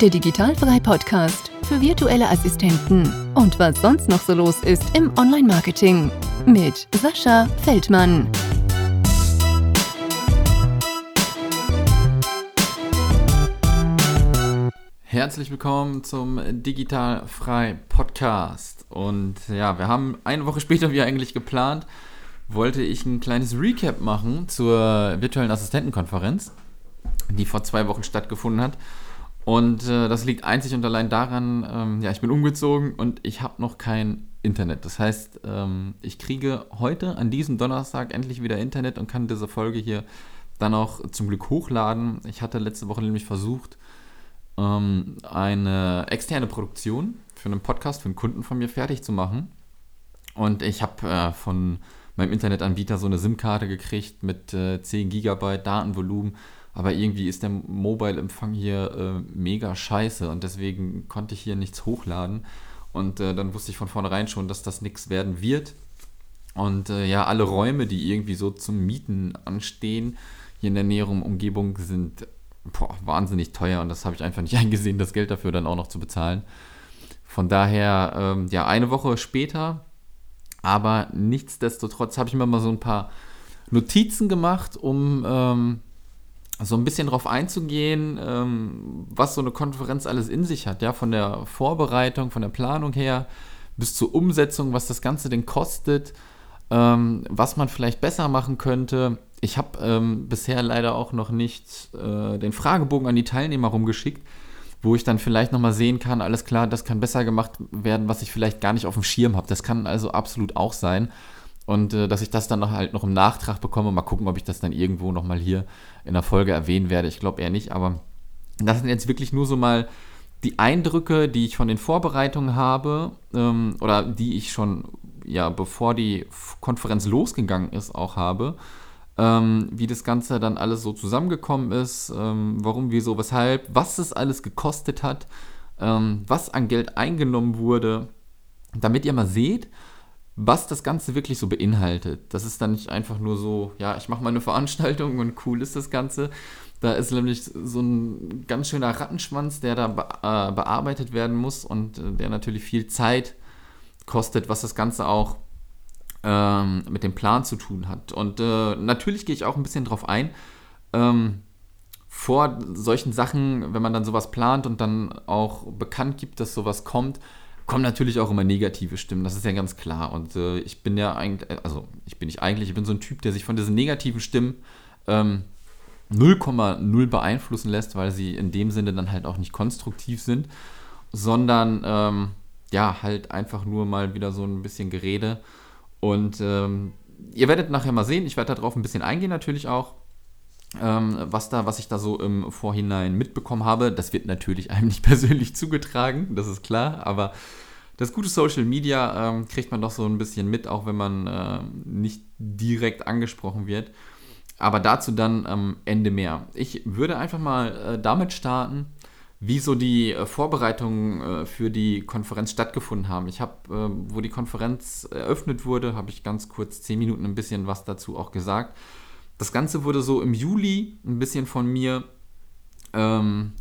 der Digitalfrei Podcast für virtuelle Assistenten und was sonst noch so los ist im Online-Marketing mit Sascha Feldmann. Herzlich willkommen zum Digitalfrei Podcast. Und ja, wir haben eine Woche später, wie eigentlich geplant, wollte ich ein kleines Recap machen zur virtuellen Assistentenkonferenz, die vor zwei Wochen stattgefunden hat. Und äh, das liegt einzig und allein daran, ähm, ja, ich bin umgezogen und ich habe noch kein Internet. Das heißt, ähm, ich kriege heute an diesem Donnerstag endlich wieder Internet und kann diese Folge hier dann auch zum Glück hochladen. Ich hatte letzte Woche nämlich versucht, ähm, eine externe Produktion für einen Podcast für einen Kunden von mir fertig zu machen. Und ich habe äh, von meinem Internetanbieter so eine SIM-Karte gekriegt mit äh, 10 GB Datenvolumen aber irgendwie ist der Mobile-Empfang hier äh, mega scheiße und deswegen konnte ich hier nichts hochladen. Und äh, dann wusste ich von vornherein schon, dass das nichts werden wird. Und äh, ja, alle Räume, die irgendwie so zum Mieten anstehen, hier in der näheren Umgebung, sind boah, wahnsinnig teuer und das habe ich einfach nicht eingesehen, das Geld dafür dann auch noch zu bezahlen. Von daher, ähm, ja, eine Woche später, aber nichtsdestotrotz habe ich mir mal so ein paar Notizen gemacht, um ähm, so ein bisschen darauf einzugehen, ähm, was so eine Konferenz alles in sich hat, ja, von der Vorbereitung, von der Planung her bis zur Umsetzung, was das Ganze denn kostet, ähm, was man vielleicht besser machen könnte. Ich habe ähm, bisher leider auch noch nicht äh, den Fragebogen an die Teilnehmer rumgeschickt, wo ich dann vielleicht nochmal sehen kann, alles klar, das kann besser gemacht werden, was ich vielleicht gar nicht auf dem Schirm habe. Das kann also absolut auch sein. Und äh, dass ich das dann noch, halt noch im Nachtrag bekomme. Mal gucken, ob ich das dann irgendwo nochmal hier in der Folge erwähnen werde. Ich glaube eher nicht, aber das sind jetzt wirklich nur so mal die Eindrücke, die ich von den Vorbereitungen habe ähm, oder die ich schon, ja, bevor die Konferenz losgegangen ist, auch habe. Ähm, wie das Ganze dann alles so zusammengekommen ist, ähm, warum, wieso, weshalb, was es alles gekostet hat, ähm, was an Geld eingenommen wurde, damit ihr mal seht, was das Ganze wirklich so beinhaltet. Das ist dann nicht einfach nur so, ja, ich mache mal eine Veranstaltung und cool ist das Ganze. Da ist nämlich so ein ganz schöner Rattenschwanz, der da äh, bearbeitet werden muss und äh, der natürlich viel Zeit kostet, was das Ganze auch ähm, mit dem Plan zu tun hat. Und äh, natürlich gehe ich auch ein bisschen drauf ein. Ähm, vor solchen Sachen, wenn man dann sowas plant und dann auch bekannt gibt, dass sowas kommt, kommen natürlich auch immer negative Stimmen, das ist ja ganz klar. Und äh, ich bin ja eigentlich, also ich bin nicht eigentlich, ich bin so ein Typ, der sich von diesen negativen Stimmen ähm, 0,0 beeinflussen lässt, weil sie in dem Sinne dann halt auch nicht konstruktiv sind, sondern ähm, ja, halt einfach nur mal wieder so ein bisschen Gerede. Und ähm, ihr werdet nachher mal sehen, ich werde darauf ein bisschen eingehen natürlich auch was, da, was ich da so im Vorhinein mitbekommen habe. Das wird natürlich einem nicht persönlich zugetragen, das ist klar, aber das gute Social Media ähm, kriegt man doch so ein bisschen mit, auch wenn man äh, nicht direkt angesprochen wird. Aber dazu dann am Ende mehr. Ich würde einfach mal äh, damit starten, wie so die äh, Vorbereitungen äh, für die Konferenz stattgefunden haben. Ich habe, äh, wo die Konferenz eröffnet wurde, habe ich ganz kurz zehn Minuten ein bisschen was dazu auch gesagt. Das Ganze wurde so im Juli ein bisschen von mir ähm,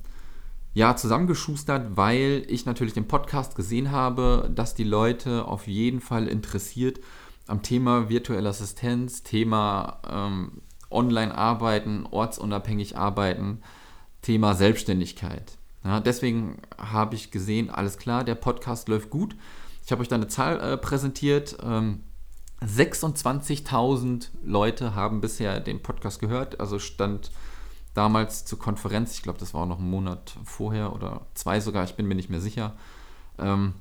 ja, zusammengeschustert, weil ich natürlich den Podcast gesehen habe, dass die Leute auf jeden Fall interessiert am Thema virtuelle Assistenz, Thema ähm, Online-Arbeiten, ortsunabhängig arbeiten, Thema Selbstständigkeit. Ja, deswegen habe ich gesehen, alles klar, der Podcast läuft gut. Ich habe euch da eine Zahl äh, präsentiert. Ähm, 26.000 Leute haben bisher den Podcast gehört. Also stand damals zur Konferenz, ich glaube, das war auch noch ein Monat vorher oder zwei sogar, ich bin mir nicht mehr sicher. Ähm,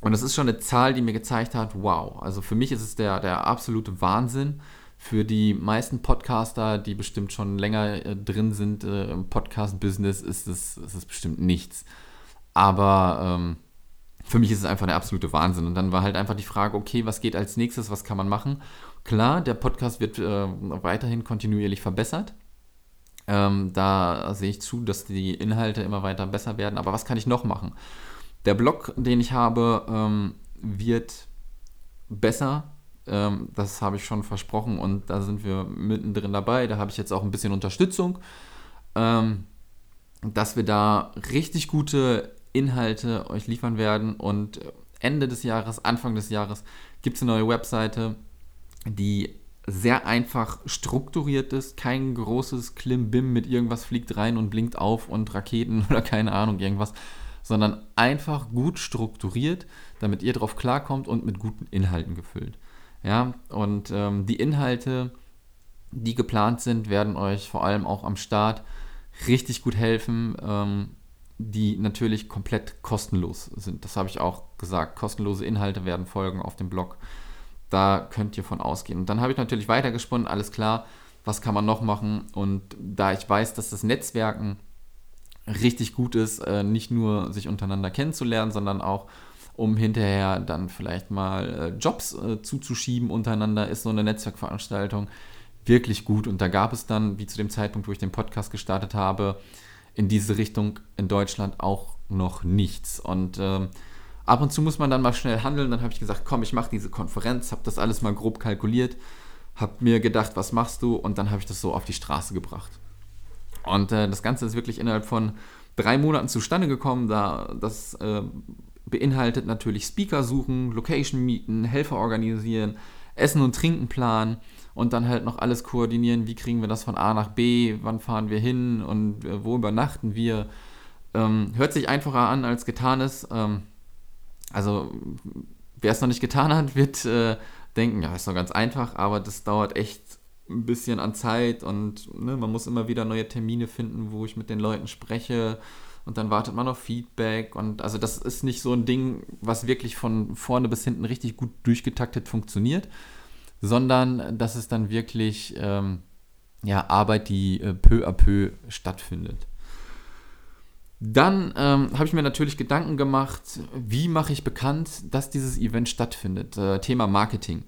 und das ist schon eine Zahl, die mir gezeigt hat, wow, also für mich ist es der, der absolute Wahnsinn. Für die meisten Podcaster, die bestimmt schon länger äh, drin sind äh, im Podcast-Business, ist es, ist es bestimmt nichts. Aber ähm, für mich ist es einfach der absolute Wahnsinn. Und dann war halt einfach die Frage, okay, was geht als nächstes, was kann man machen? Klar, der Podcast wird äh, weiterhin kontinuierlich verbessert. Ähm, da sehe ich zu, dass die Inhalte immer weiter besser werden. Aber was kann ich noch machen? Der Blog, den ich habe, ähm, wird besser. Ähm, das habe ich schon versprochen und da sind wir mittendrin dabei. Da habe ich jetzt auch ein bisschen Unterstützung. Ähm, dass wir da richtig gute Inhalte euch liefern werden. Und Ende des Jahres, Anfang des Jahres gibt es eine neue Webseite, die sehr einfach strukturiert ist, kein großes Klimbim mit irgendwas fliegt rein und blinkt auf und Raketen oder keine Ahnung irgendwas, sondern einfach gut strukturiert, damit ihr drauf klarkommt und mit guten Inhalten gefüllt. Ja, und ähm, die Inhalte, die geplant sind, werden euch vor allem auch am Start richtig gut helfen, ähm, die natürlich komplett kostenlos sind. Das habe ich auch gesagt. Kostenlose Inhalte werden folgen auf dem Blog. Da könnt ihr von ausgehen. Und dann habe ich natürlich weitergesponnen, alles klar, was kann man noch machen? Und da ich weiß, dass das Netzwerken richtig gut ist, äh, nicht nur sich untereinander kennenzulernen, sondern auch um hinterher dann vielleicht mal äh, Jobs äh, zuzuschieben untereinander, ist so eine Netzwerkveranstaltung wirklich gut. Und da gab es dann, wie zu dem Zeitpunkt, wo ich den Podcast gestartet habe, in diese Richtung in Deutschland auch noch nichts. Und ähm, ab und zu muss man dann mal schnell handeln. Dann habe ich gesagt, komm, ich mache diese Konferenz, habe das alles mal grob kalkuliert, habe mir gedacht, was machst du? Und dann habe ich das so auf die Straße gebracht. Und äh, das Ganze ist wirklich innerhalb von drei Monaten zustande gekommen. Da das äh, beinhaltet natürlich Speaker suchen, Location mieten, Helfer organisieren, Essen und Trinken planen und dann halt noch alles koordinieren, wie kriegen wir das von A nach B, wann fahren wir hin und äh, wo übernachten wir. Ähm, hört sich einfacher an als getan ist. Ähm, also wer es noch nicht getan hat, wird äh, denken, ja, ist doch ganz einfach, aber das dauert echt ein bisschen an Zeit und ne, man muss immer wieder neue Termine finden, wo ich mit den Leuten spreche und dann wartet man auf Feedback und also das ist nicht so ein Ding, was wirklich von vorne bis hinten richtig gut durchgetaktet funktioniert, sondern das ist dann wirklich ähm, ja, Arbeit, die äh, peu à peu stattfindet. Dann ähm, habe ich mir natürlich Gedanken gemacht, wie mache ich bekannt, dass dieses Event stattfindet. Äh, Thema Marketing.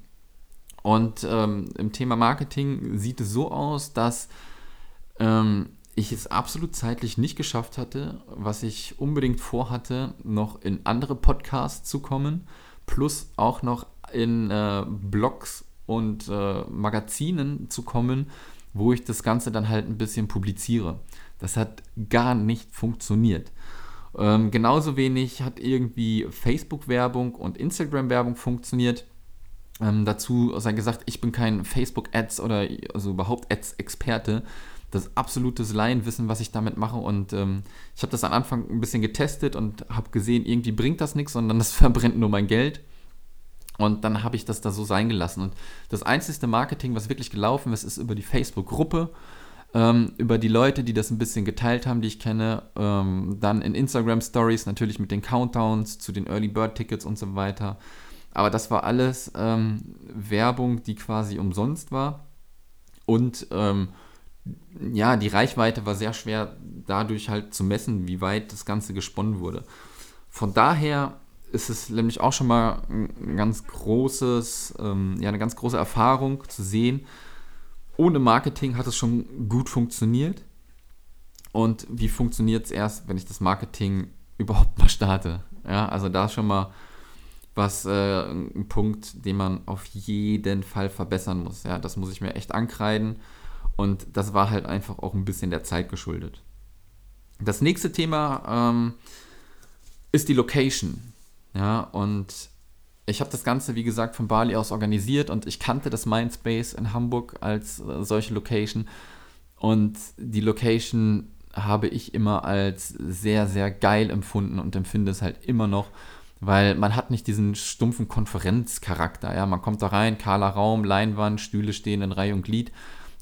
Und ähm, im Thema Marketing sieht es so aus, dass ähm, ich es absolut zeitlich nicht geschafft hatte, was ich unbedingt vorhatte, noch in andere Podcasts zu kommen, plus auch noch in äh, Blogs und äh, Magazinen zu kommen, wo ich das Ganze dann halt ein bisschen publiziere. Das hat gar nicht funktioniert. Ähm, genauso wenig hat irgendwie Facebook-Werbung und Instagram-Werbung funktioniert. Ähm, dazu sei gesagt, ich bin kein Facebook-Ads oder also überhaupt Ads-Experte. Das ist absolutes Laienwissen, was ich damit mache. Und ähm, ich habe das am Anfang ein bisschen getestet und habe gesehen, irgendwie bringt das nichts, sondern das verbrennt nur mein Geld. Und dann habe ich das da so sein gelassen. Und das einzige Marketing, was wirklich gelaufen ist, ist über die Facebook-Gruppe, ähm, über die Leute, die das ein bisschen geteilt haben, die ich kenne. Ähm, dann in Instagram Stories natürlich mit den Countdowns zu den Early Bird Tickets und so weiter. Aber das war alles ähm, Werbung, die quasi umsonst war. Und ähm, ja, die Reichweite war sehr schwer dadurch halt zu messen, wie weit das Ganze gesponnen wurde. Von daher ist es nämlich auch schon mal ein ganz großes, ähm, ja, eine ganz große Erfahrung zu sehen. Ohne Marketing hat es schon gut funktioniert. Und wie funktioniert es erst, wenn ich das Marketing überhaupt mal starte? Ja, also da ist schon mal was äh, ein Punkt, den man auf jeden Fall verbessern muss. Ja, das muss ich mir echt ankreiden. Und das war halt einfach auch ein bisschen der Zeit geschuldet. Das nächste Thema ähm, ist die Location. Ja, und ich habe das Ganze, wie gesagt, von Bali aus organisiert und ich kannte das Mindspace in Hamburg als äh, solche Location. Und die Location habe ich immer als sehr, sehr geil empfunden und empfinde es halt immer noch, weil man hat nicht diesen stumpfen Konferenzcharakter. Ja? Man kommt da rein, kahler Raum, Leinwand, Stühle stehen in Reihe und Glied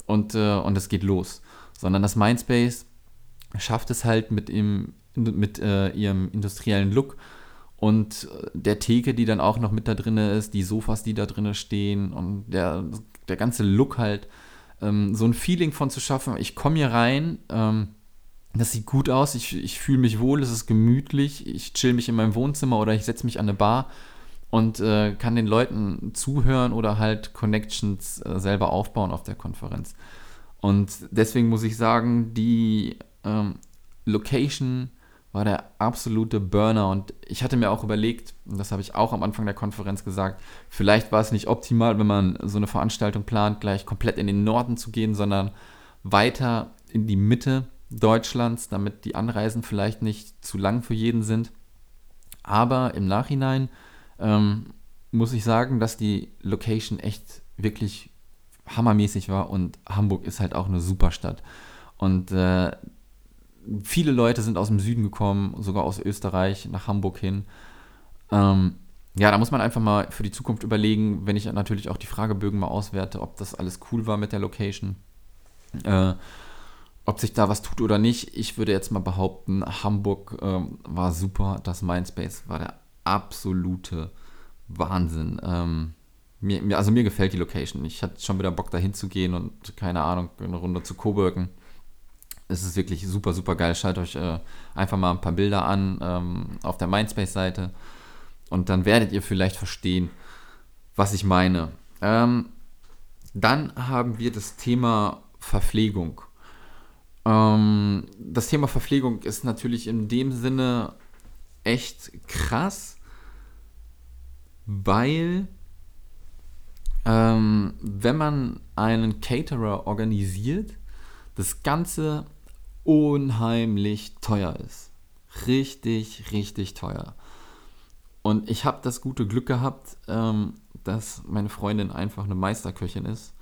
und, äh, und es geht los. Sondern das Mindspace schafft es halt mit, ihm, mit äh, ihrem industriellen Look und der Theke, die dann auch noch mit da drin ist, die Sofas, die da drin stehen und der, der ganze Look halt, ähm, so ein Feeling von zu schaffen. Ich komme hier rein, ähm, das sieht gut aus, ich, ich fühle mich wohl, es ist gemütlich, ich chill mich in meinem Wohnzimmer oder ich setze mich an eine Bar und äh, kann den Leuten zuhören oder halt Connections äh, selber aufbauen auf der Konferenz. Und deswegen muss ich sagen, die ähm, Location war der absolute Burner. Und ich hatte mir auch überlegt, und das habe ich auch am Anfang der Konferenz gesagt, vielleicht war es nicht optimal, wenn man so eine Veranstaltung plant, gleich komplett in den Norden zu gehen, sondern weiter in die Mitte, Deutschlands, damit die Anreisen vielleicht nicht zu lang für jeden sind. Aber im Nachhinein ähm, muss ich sagen, dass die Location echt wirklich hammermäßig war und Hamburg ist halt auch eine super Stadt. Und äh, viele Leute sind aus dem Süden gekommen, sogar aus Österreich nach Hamburg hin. Ähm, ja, da muss man einfach mal für die Zukunft überlegen, wenn ich natürlich auch die Fragebögen mal auswerte, ob das alles cool war mit der Location. Äh, ob sich da was tut oder nicht. Ich würde jetzt mal behaupten, Hamburg ähm, war super. Das Mindspace war der absolute Wahnsinn. Ähm, mir, also mir gefällt die Location. Ich hatte schon wieder Bock dahin zu gehen und keine Ahnung, eine Runde zu Coburgen. Es ist wirklich super, super geil. Schaut euch äh, einfach mal ein paar Bilder an ähm, auf der Mindspace-Seite und dann werdet ihr vielleicht verstehen, was ich meine. Ähm, dann haben wir das Thema Verpflegung. Ähm, das Thema Verpflegung ist natürlich in dem Sinne echt krass, weil ähm, wenn man einen Caterer organisiert, das Ganze unheimlich teuer ist. Richtig, richtig teuer. Und ich habe das gute Glück gehabt, ähm, dass meine Freundin einfach eine Meisterköchin ist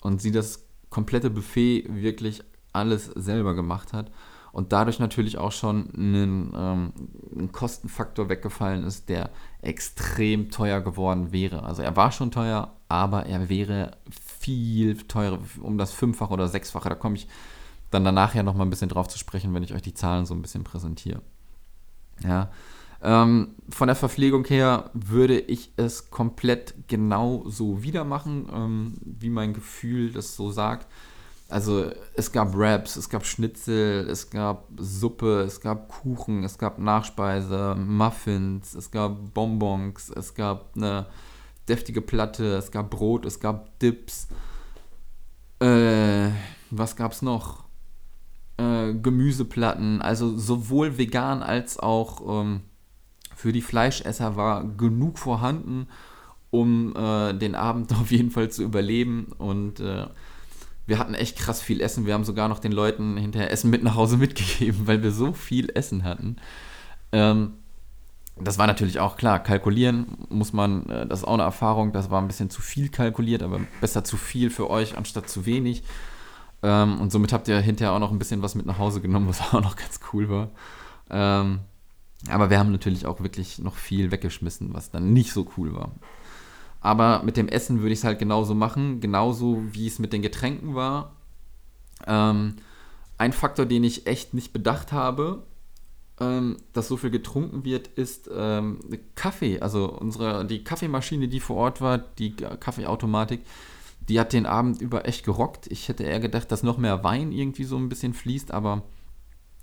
und sie das komplette Buffet wirklich alles selber gemacht hat und dadurch natürlich auch schon ein, ähm, ein Kostenfaktor weggefallen ist, der extrem teuer geworden wäre. Also er war schon teuer, aber er wäre viel teurer, um das Fünffache oder Sechsfache. Da komme ich dann danach ja noch mal ein bisschen drauf zu sprechen, wenn ich euch die Zahlen so ein bisschen präsentiere. Ja. Ähm, von der Verpflegung her würde ich es komplett genau so wieder machen, ähm, wie mein Gefühl das so sagt. Also es gab Wraps, es gab Schnitzel, es gab Suppe, es gab Kuchen, es gab Nachspeise, Muffins, es gab Bonbons, es gab eine deftige Platte, es gab Brot, es gab Dips. Äh, was gab's noch? Äh, Gemüseplatten, also sowohl vegan als auch ähm, für die Fleischesser war genug vorhanden, um äh, den Abend auf jeden Fall zu überleben und äh, wir hatten echt krass viel Essen. Wir haben sogar noch den Leuten hinterher Essen mit nach Hause mitgegeben, weil wir so viel Essen hatten. Ähm, das war natürlich auch klar. Kalkulieren muss man, äh, das ist auch eine Erfahrung. Das war ein bisschen zu viel kalkuliert, aber besser zu viel für euch anstatt zu wenig. Ähm, und somit habt ihr hinterher auch noch ein bisschen was mit nach Hause genommen, was auch noch ganz cool war. Ähm, aber wir haben natürlich auch wirklich noch viel weggeschmissen, was dann nicht so cool war. Aber mit dem Essen würde ich es halt genauso machen, genauso wie es mit den Getränken war. Ähm, ein Faktor, den ich echt nicht bedacht habe, ähm, dass so viel getrunken wird, ist ähm, Kaffee. Also unsere, die Kaffeemaschine, die vor Ort war, die Kaffeeautomatik, die hat den Abend über echt gerockt. Ich hätte eher gedacht, dass noch mehr Wein irgendwie so ein bisschen fließt, aber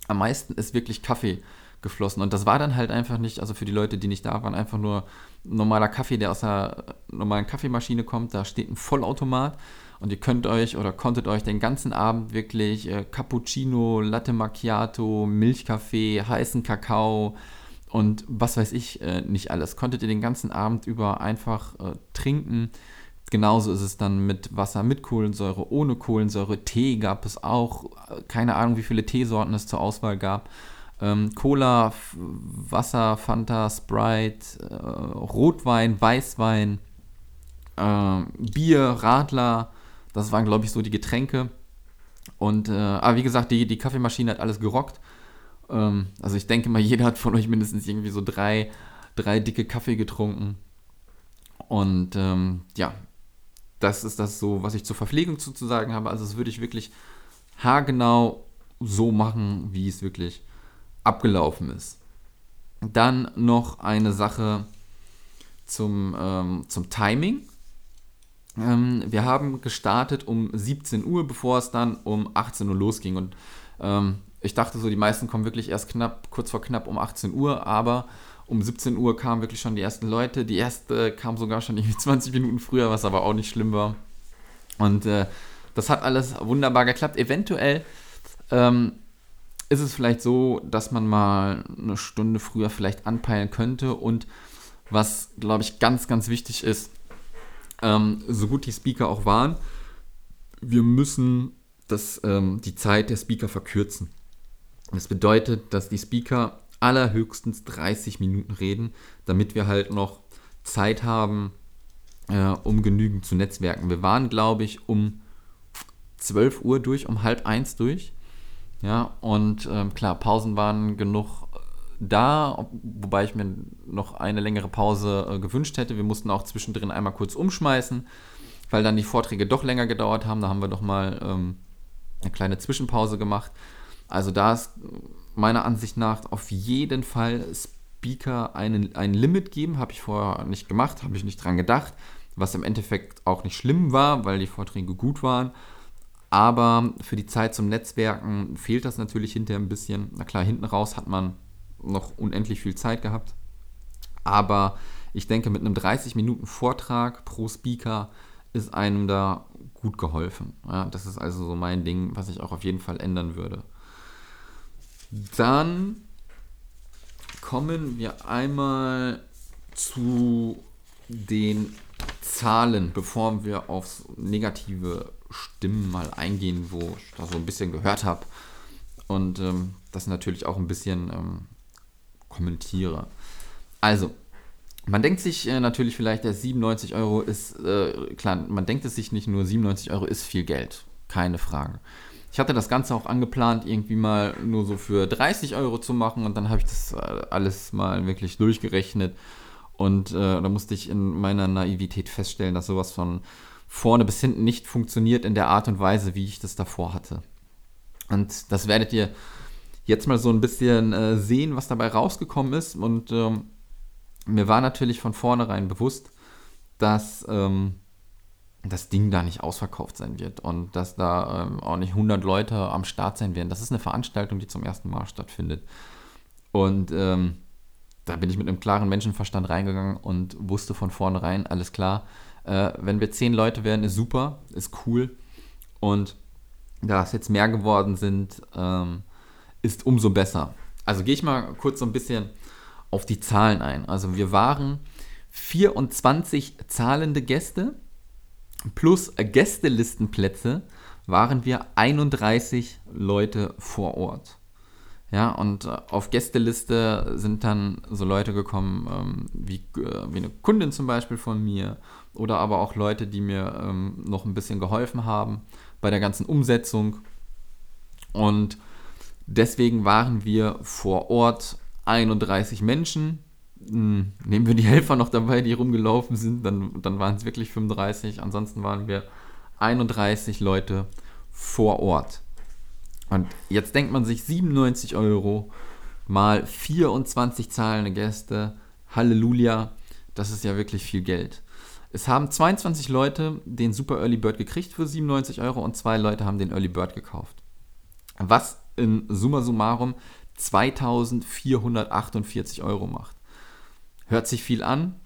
am meisten ist wirklich Kaffee geflossen. Und das war dann halt einfach nicht, also für die Leute, die nicht da waren, einfach nur normaler Kaffee, der aus einer normalen Kaffeemaschine kommt. Da steht ein Vollautomat und ihr könnt euch oder konntet euch den ganzen Abend wirklich äh, Cappuccino, Latte Macchiato, Milchkaffee, heißen Kakao und was weiß ich äh, nicht alles. Konntet ihr den ganzen Abend über einfach äh, trinken. Genauso ist es dann mit Wasser mit Kohlensäure, ohne Kohlensäure. Tee gab es auch. Keine Ahnung, wie viele Teesorten es zur Auswahl gab ähm, Cola, Wasser, Fanta, Sprite, äh, Rotwein, Weißwein, äh, Bier, Radler. Das waren, glaube ich, so die Getränke. Und, äh, aber wie gesagt, die, die Kaffeemaschine hat alles gerockt. Ähm, also ich denke mal, jeder hat von euch mindestens irgendwie so drei, drei dicke Kaffee getrunken. Und ähm, ja, das ist das so, was ich zur Verpflegung sozusagen habe. Also das würde ich wirklich haargenau so machen, wie es wirklich abgelaufen ist. Dann noch eine Sache zum, ähm, zum Timing. Ähm, wir haben gestartet um 17 Uhr, bevor es dann um 18 Uhr losging. Und ähm, ich dachte so, die meisten kommen wirklich erst knapp, kurz vor knapp um 18 Uhr, aber um 17 Uhr kamen wirklich schon die ersten Leute. Die erste kam sogar schon irgendwie 20 Minuten früher, was aber auch nicht schlimm war. Und äh, das hat alles wunderbar geklappt. Eventuell ähm, ist es vielleicht so, dass man mal eine Stunde früher vielleicht anpeilen könnte und was, glaube ich, ganz, ganz wichtig ist, ähm, so gut die Speaker auch waren, wir müssen das, ähm, die Zeit der Speaker verkürzen. Das bedeutet, dass die Speaker allerhöchstens 30 Minuten reden, damit wir halt noch Zeit haben, äh, um genügend zu netzwerken. Wir waren, glaube ich, um 12 Uhr durch, um halb eins durch. Ja, und ähm, klar, Pausen waren genug äh, da, wobei ich mir noch eine längere Pause äh, gewünscht hätte. Wir mussten auch zwischendrin einmal kurz umschmeißen, weil dann die Vorträge doch länger gedauert haben. Da haben wir doch mal ähm, eine kleine Zwischenpause gemacht. Also da ist meiner Ansicht nach auf jeden Fall Speaker einen, ein Limit geben. Habe ich vorher nicht gemacht, habe ich nicht dran gedacht, was im Endeffekt auch nicht schlimm war, weil die Vorträge gut waren. Aber für die Zeit zum Netzwerken fehlt das natürlich hinterher ein bisschen. Na klar, hinten raus hat man noch unendlich viel Zeit gehabt. Aber ich denke, mit einem 30 Minuten Vortrag pro Speaker ist einem da gut geholfen. Ja, das ist also so mein Ding, was ich auch auf jeden Fall ändern würde. Dann kommen wir einmal zu den Zahlen, bevor wir aufs negative Stimmen mal eingehen, wo ich da so ein bisschen gehört habe und ähm, das natürlich auch ein bisschen ähm, kommentiere. Also, man denkt sich äh, natürlich vielleicht, der 97 Euro ist, äh, klar, man denkt es sich nicht nur, 97 Euro ist viel Geld, keine Frage. Ich hatte das Ganze auch angeplant, irgendwie mal nur so für 30 Euro zu machen und dann habe ich das äh, alles mal wirklich durchgerechnet und äh, da musste ich in meiner Naivität feststellen, dass sowas von vorne bis hinten nicht funktioniert in der Art und Weise, wie ich das davor hatte. Und das werdet ihr jetzt mal so ein bisschen äh, sehen, was dabei rausgekommen ist. Und ähm, mir war natürlich von vornherein bewusst, dass ähm, das Ding da nicht ausverkauft sein wird und dass da ähm, auch nicht 100 Leute am Start sein werden. Das ist eine Veranstaltung, die zum ersten Mal stattfindet. Und ähm, da bin ich mit einem klaren Menschenverstand reingegangen und wusste von vornherein, alles klar, äh, wenn wir zehn Leute werden, ist super, ist cool. Und da es jetzt mehr geworden sind, ähm, ist umso besser. Also gehe ich mal kurz so ein bisschen auf die Zahlen ein. Also wir waren 24 zahlende Gäste plus Gästelistenplätze waren wir 31 Leute vor Ort. Ja, und äh, auf Gästeliste sind dann so Leute gekommen, ähm, wie, äh, wie eine Kundin zum Beispiel von mir oder aber auch Leute, die mir ähm, noch ein bisschen geholfen haben bei der ganzen Umsetzung. Und deswegen waren wir vor Ort 31 Menschen. Hm, nehmen wir die Helfer noch dabei, die rumgelaufen sind, dann, dann waren es wirklich 35. Ansonsten waren wir 31 Leute vor Ort. Und jetzt denkt man sich 97 Euro mal 24 zahlende Gäste. Halleluja, das ist ja wirklich viel Geld. Es haben 22 Leute den Super Early Bird gekriegt für 97 Euro und zwei Leute haben den Early Bird gekauft. Was in summa summarum 2448 Euro macht. Hört sich viel an.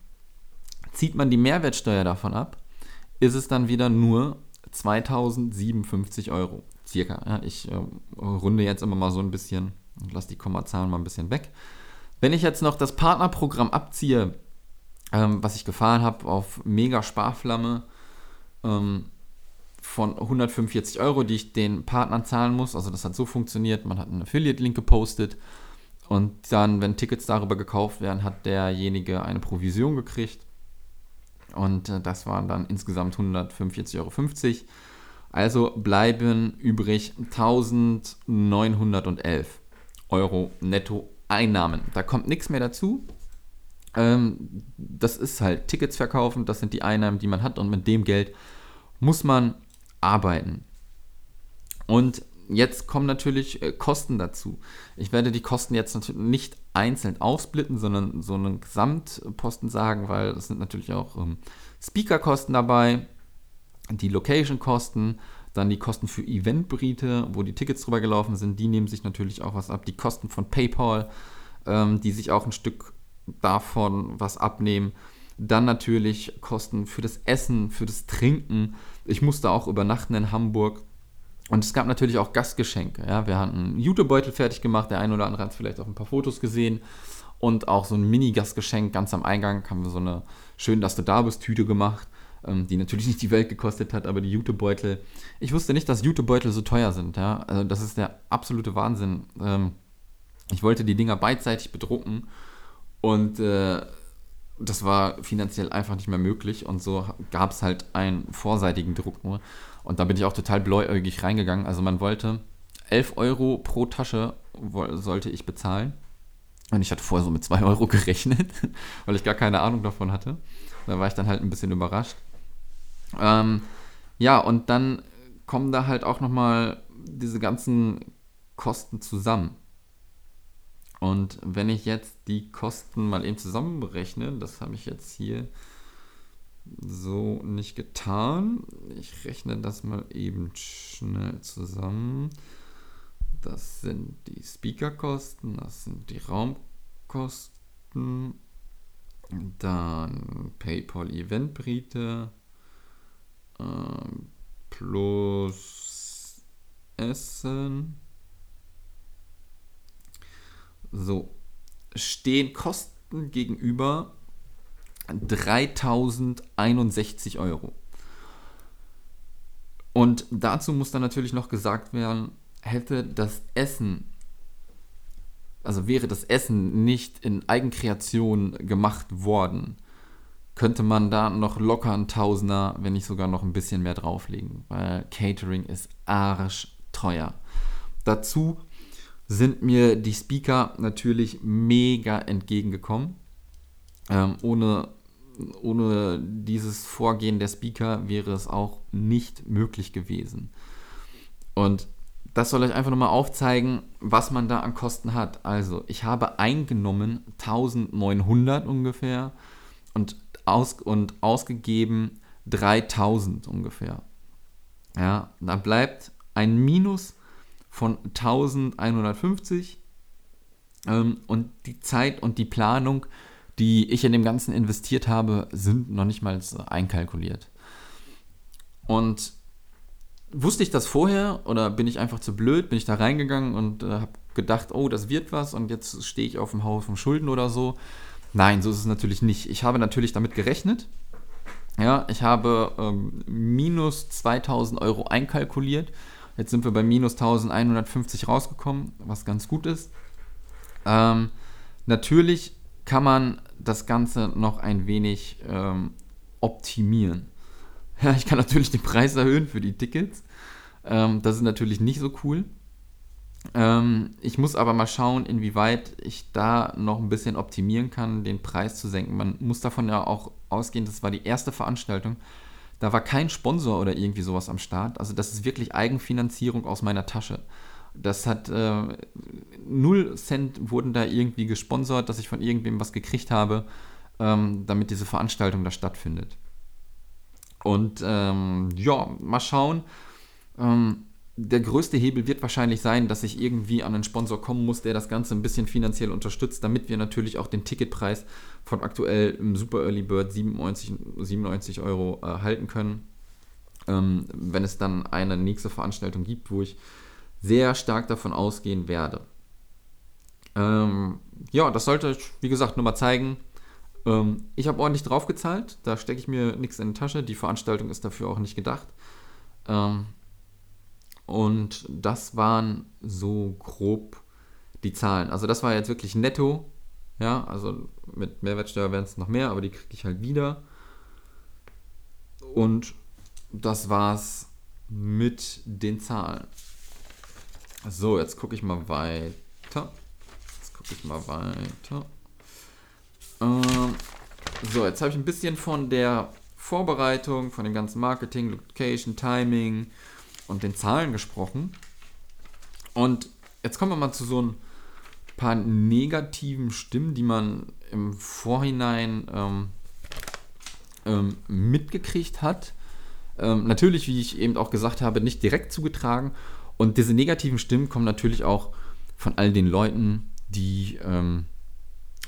Zieht man die Mehrwertsteuer davon ab, ist es dann wieder nur 2057 Euro circa. Ja, ich äh, runde jetzt immer mal so ein bisschen und lasse die Kommazahlen mal ein bisschen weg. Wenn ich jetzt noch das Partnerprogramm abziehe, ähm, was ich gefahren habe auf Mega Sparflamme ähm, von 145 Euro, die ich den Partnern zahlen muss. Also das hat so funktioniert, man hat einen Affiliate-Link gepostet und dann, wenn Tickets darüber gekauft werden, hat derjenige eine Provision gekriegt. Und äh, das waren dann insgesamt 145,50 Euro. Also bleiben übrig 1911 Euro netto Einnahmen. Da kommt nichts mehr dazu. Ähm, das ist halt Tickets verkaufen, das sind die Einnahmen, die man hat und mit dem Geld muss man arbeiten. Und jetzt kommen natürlich äh, Kosten dazu. Ich werde die Kosten jetzt natürlich nicht einzeln aufsplitten, sondern so einen Gesamtposten sagen, weil es sind natürlich auch ähm, Speakerkosten dabei, die Location-Kosten, dann die Kosten für Eventbrite, wo die Tickets drüber gelaufen sind, die nehmen sich natürlich auch was ab. Die Kosten von PayPal, ähm, die sich auch ein Stück davon was abnehmen. Dann natürlich Kosten für das Essen, für das Trinken. Ich musste auch übernachten in Hamburg. Und es gab natürlich auch Gastgeschenke. Ja? Wir hatten einen Jutebeutel fertig gemacht. Der eine oder andere hat vielleicht auch ein paar Fotos gesehen. Und auch so ein Mini-Gastgeschenk ganz am Eingang haben wir so eine Schön, dass du da bist Tüte gemacht ähm, die natürlich nicht die Welt gekostet hat, aber die Jutebeutel. Ich wusste nicht, dass Jutebeutel so teuer sind. Ja? Also das ist der absolute Wahnsinn. Ähm, ich wollte die Dinger beidseitig bedrucken und äh, das war finanziell einfach nicht mehr möglich und so gab es halt einen vorseitigen Druck nur. Und da bin ich auch total bläuäugig reingegangen. Also man wollte 11 Euro pro Tasche sollte ich bezahlen. Und ich hatte vorher so mit 2 Euro gerechnet, weil ich gar keine Ahnung davon hatte. Da war ich dann halt ein bisschen überrascht. Ähm, ja, und dann kommen da halt auch nochmal diese ganzen Kosten zusammen. Und wenn ich jetzt die Kosten mal eben zusammenberechne, das habe ich jetzt hier so nicht getan. Ich rechne das mal eben schnell zusammen. Das sind die Speakerkosten, das sind die Raumkosten, dann PayPal Eventbrite äh, plus Essen. So, stehen Kosten gegenüber 3061 Euro. Und dazu muss dann natürlich noch gesagt werden, hätte das Essen, also wäre das Essen nicht in Eigenkreation gemacht worden, könnte man da noch locker ein Tausender, wenn nicht sogar noch ein bisschen mehr drauflegen, weil Catering ist arschteuer. Dazu sind mir die Speaker natürlich mega entgegengekommen. Ähm, ohne, ohne dieses Vorgehen der Speaker wäre es auch nicht möglich gewesen. Und das soll euch einfach nochmal aufzeigen, was man da an Kosten hat. Also, ich habe eingenommen 1900 ungefähr und, aus, und ausgegeben 3000 ungefähr. Ja, da bleibt ein Minus von 1150 ähm, und die Zeit und die Planung, die ich in dem Ganzen investiert habe, sind noch nicht mal einkalkuliert. Und wusste ich das vorher oder bin ich einfach zu blöd? Bin ich da reingegangen und äh, habe gedacht, oh, das wird was und jetzt stehe ich auf dem Haufen Schulden oder so? Nein, so ist es natürlich nicht. Ich habe natürlich damit gerechnet. Ja, ich habe ähm, minus 2000 Euro einkalkuliert. Jetzt sind wir bei minus 1150 rausgekommen, was ganz gut ist. Ähm, natürlich kann man das Ganze noch ein wenig ähm, optimieren. Ja, ich kann natürlich den Preis erhöhen für die Tickets. Ähm, das ist natürlich nicht so cool. Ähm, ich muss aber mal schauen, inwieweit ich da noch ein bisschen optimieren kann, den Preis zu senken. Man muss davon ja auch ausgehen, das war die erste Veranstaltung. Da war kein Sponsor oder irgendwie sowas am Start. Also das ist wirklich Eigenfinanzierung aus meiner Tasche. Das hat äh, null Cent wurden da irgendwie gesponsert, dass ich von irgendwem was gekriegt habe, ähm, damit diese Veranstaltung da stattfindet. Und ähm, ja, mal schauen. Ähm, der größte Hebel wird wahrscheinlich sein, dass ich irgendwie an einen Sponsor kommen muss, der das Ganze ein bisschen finanziell unterstützt, damit wir natürlich auch den Ticketpreis von aktuell im Super Early Bird 97, 97 Euro äh, halten können. Ähm, wenn es dann eine nächste Veranstaltung gibt, wo ich sehr stark davon ausgehen werde. Ähm, ja, das sollte, wie gesagt, nur mal zeigen, ähm, ich habe ordentlich draufgezahlt, da stecke ich mir nichts in die Tasche. Die Veranstaltung ist dafür auch nicht gedacht. Ähm, und das waren so grob die Zahlen. Also das war jetzt wirklich netto. Ja, also mit Mehrwertsteuer wären es noch mehr, aber die kriege ich halt wieder. Und das war's mit den Zahlen. So, jetzt gucke ich mal weiter. Jetzt gucke ich mal weiter. Ähm, so, jetzt habe ich ein bisschen von der Vorbereitung, von dem ganzen Marketing, Location, Timing und den Zahlen gesprochen. Und jetzt kommen wir mal zu so ein paar negativen Stimmen, die man im Vorhinein ähm, ähm, mitgekriegt hat. Ähm, natürlich, wie ich eben auch gesagt habe, nicht direkt zugetragen. Und diese negativen Stimmen kommen natürlich auch von all den Leuten, die ähm,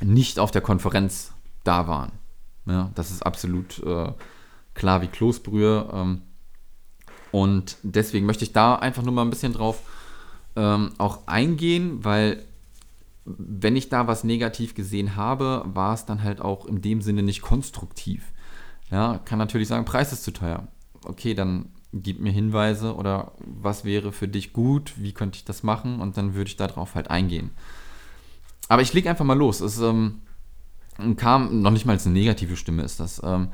nicht auf der Konferenz da waren. Ja, das ist absolut äh, klar wie Kloßbrühe. Ähm, und deswegen möchte ich da einfach nur mal ein bisschen drauf ähm, auch eingehen, weil wenn ich da was negativ gesehen habe, war es dann halt auch in dem Sinne nicht konstruktiv. Ja, kann natürlich sagen, Preis ist zu teuer. Okay, dann gib mir Hinweise oder was wäre für dich gut, wie könnte ich das machen und dann würde ich darauf halt eingehen. Aber ich lege einfach mal los. Es ähm, kam, noch nicht mal eine negative Stimme ist das. Ähm,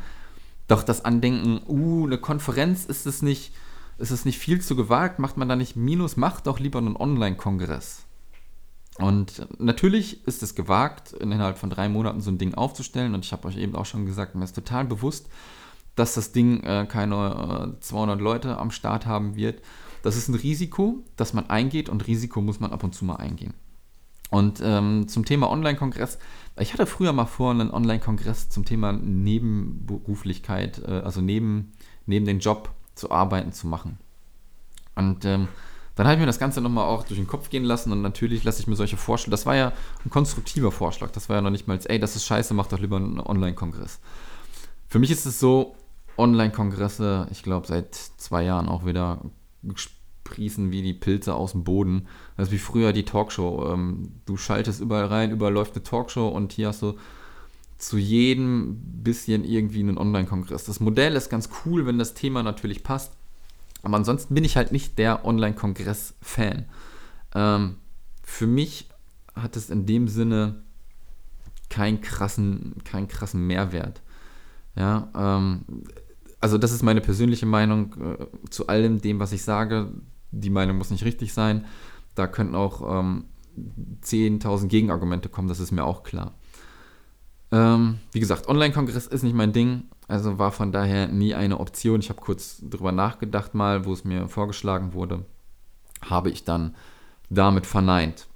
doch das Andenken, uh, eine Konferenz ist es nicht, ist es nicht viel zu gewagt, macht man da nicht Minus, macht doch lieber einen Online-Kongress. Und natürlich ist es gewagt, innerhalb von drei Monaten so ein Ding aufzustellen. Und ich habe euch eben auch schon gesagt, mir ist total bewusst, dass das Ding äh, keine äh, 200 Leute am Start haben wird. Das ist ein Risiko, das man eingeht und Risiko muss man ab und zu mal eingehen. Und ähm, zum Thema Online-Kongress, ich hatte früher mal vor, einen Online-Kongress zum Thema Nebenberuflichkeit, äh, also neben, neben den Job zu arbeiten, zu machen. Und ähm, dann habe ich mir das Ganze nochmal auch durch den Kopf gehen lassen und natürlich lasse ich mir solche Vorschläge. Das war ja ein konstruktiver Vorschlag. Das war ja noch nicht mal, ey, das ist scheiße, mach doch lieber einen Online-Kongress. Für mich ist es so, Online-Kongresse, ich glaube, seit zwei Jahren auch wieder gesprießen wie die Pilze aus dem Boden. Das ist wie früher die Talkshow. Ähm, du schaltest überall rein, überall läuft eine Talkshow und hier hast du zu jedem bisschen irgendwie einen Online-Kongress. Das Modell ist ganz cool, wenn das Thema natürlich passt. Aber ansonsten bin ich halt nicht der Online-Kongress-Fan. Ähm, für mich hat es in dem Sinne keinen krassen, keinen krassen Mehrwert. Ja, ähm, also das ist meine persönliche Meinung äh, zu allem dem, was ich sage. Die Meinung muss nicht richtig sein. Da könnten auch ähm, 10.000 Gegenargumente kommen, das ist mir auch klar. Ähm, wie gesagt, Online-Kongress ist nicht mein Ding. Also war von daher nie eine Option. Ich habe kurz drüber nachgedacht mal, wo es mir vorgeschlagen wurde. Habe ich dann damit verneint.